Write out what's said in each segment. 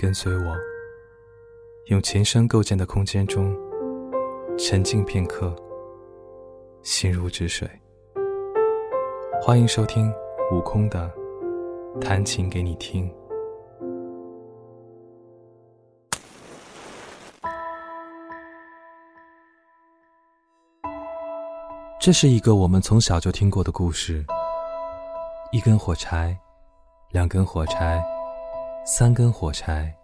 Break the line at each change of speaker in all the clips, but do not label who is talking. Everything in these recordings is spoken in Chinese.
跟随我，用琴声构建的空间中沉静片刻，心如止水。欢迎收听悟空的弹琴给你听。这是一个我们从小就听过的故事：一根火柴，两根火柴。三根火柴，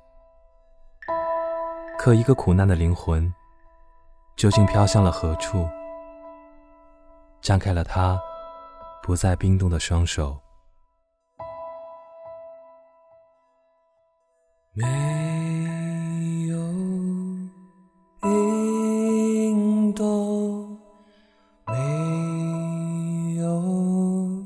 可一个苦难的灵魂，究竟飘向了何处？张开了他不再冰冻的双手。
没有冰冻，没有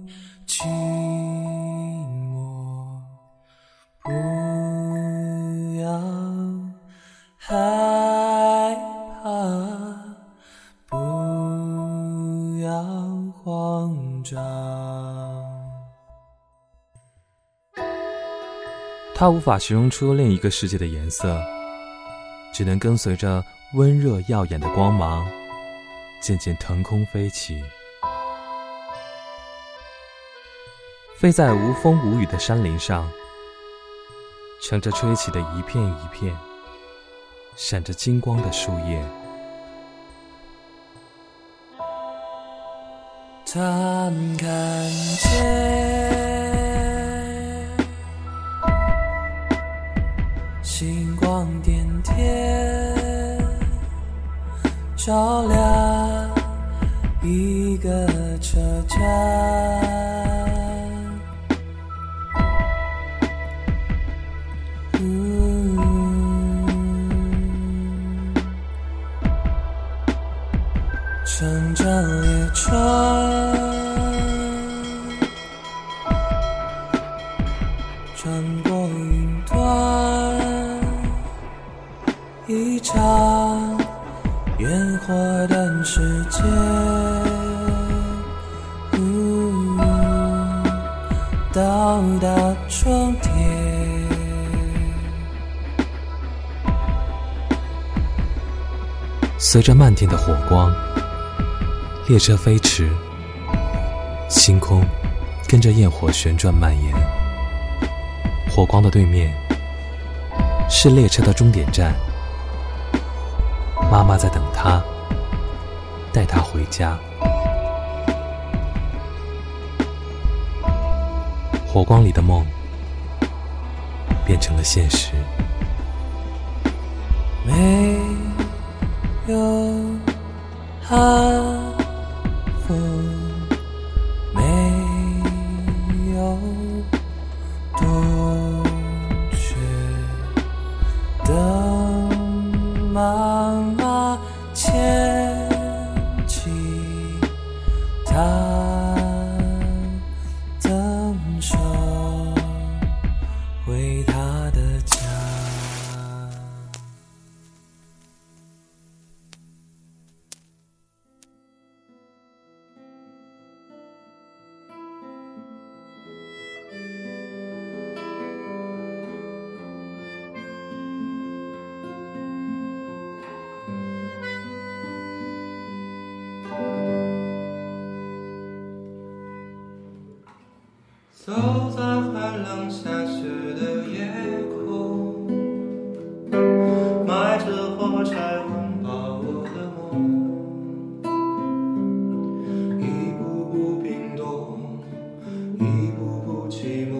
它无法形容出另一个世界的颜色，只能跟随着温热耀眼的光芒，渐渐腾空飞起，飞在无风无雨的山林上，乘着吹起的一片一片闪着金光的树叶。
他看见星光点点，照亮一个车站。嗯乘着列车，世界。呜到达终点。
随着漫天的火光，列车飞驰，星空跟着焰火旋转蔓延。火光的对面是列车的终点站，妈妈在等他，带他回家。火光里的梦变成了现实。
没有寒风，
走在寒冷下雪的夜空，卖着火柴温饱我的梦，一步步冰冻，一步步寂寞，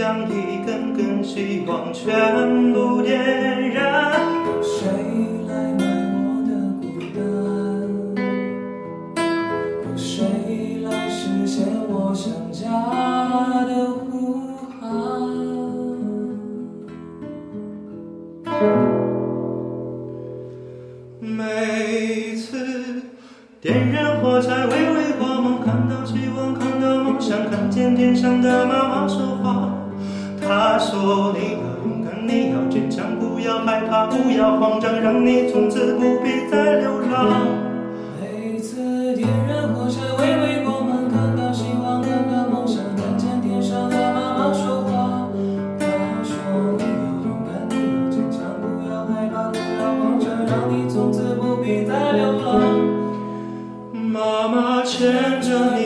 将一根根希望全部点燃，有
谁来买我的孤单？有谁来实现我想家的呼喊？
每次点燃火柴，微微光芒，看到希望，看到梦想，看见天上的妈妈说。话。她说你要勇敢，你要坚强，不要害怕，不要慌张，让你从此不必再流浪。
每次点燃火柴，微微光芒，看到希望，看到梦想，看见天上的妈妈说话。她说你要勇敢，你要坚强，不要害怕，不要慌张，让你从此不必再流浪。
妈妈牵着你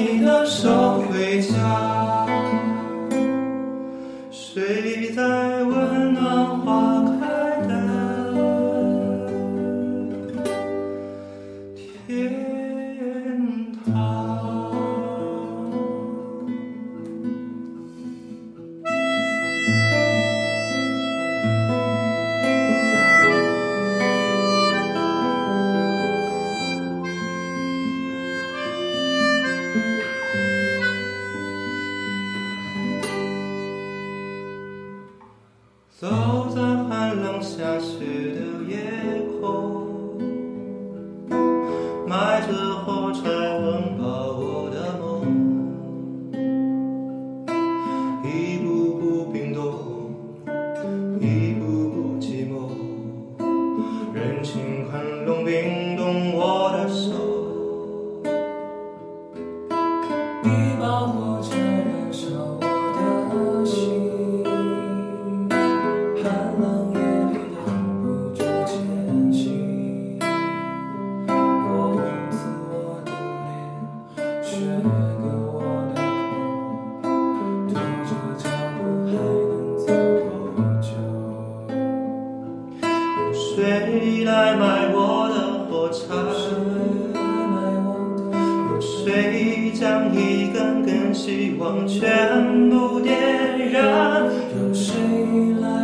谁来买我的火柴？
谁买我的？
谁将一根根希望全部点燃？
有谁来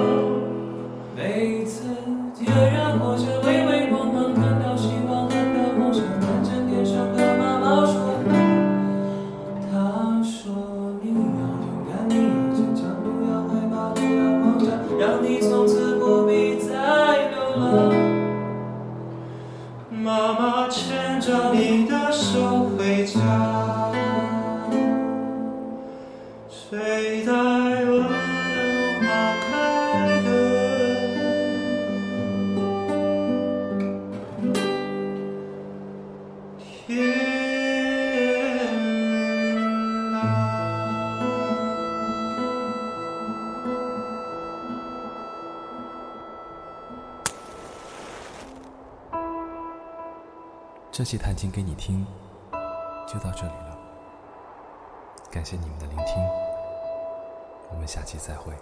睡在。
这期弹琴给你听，就到这里了。感谢你们的聆听，我们下期再会。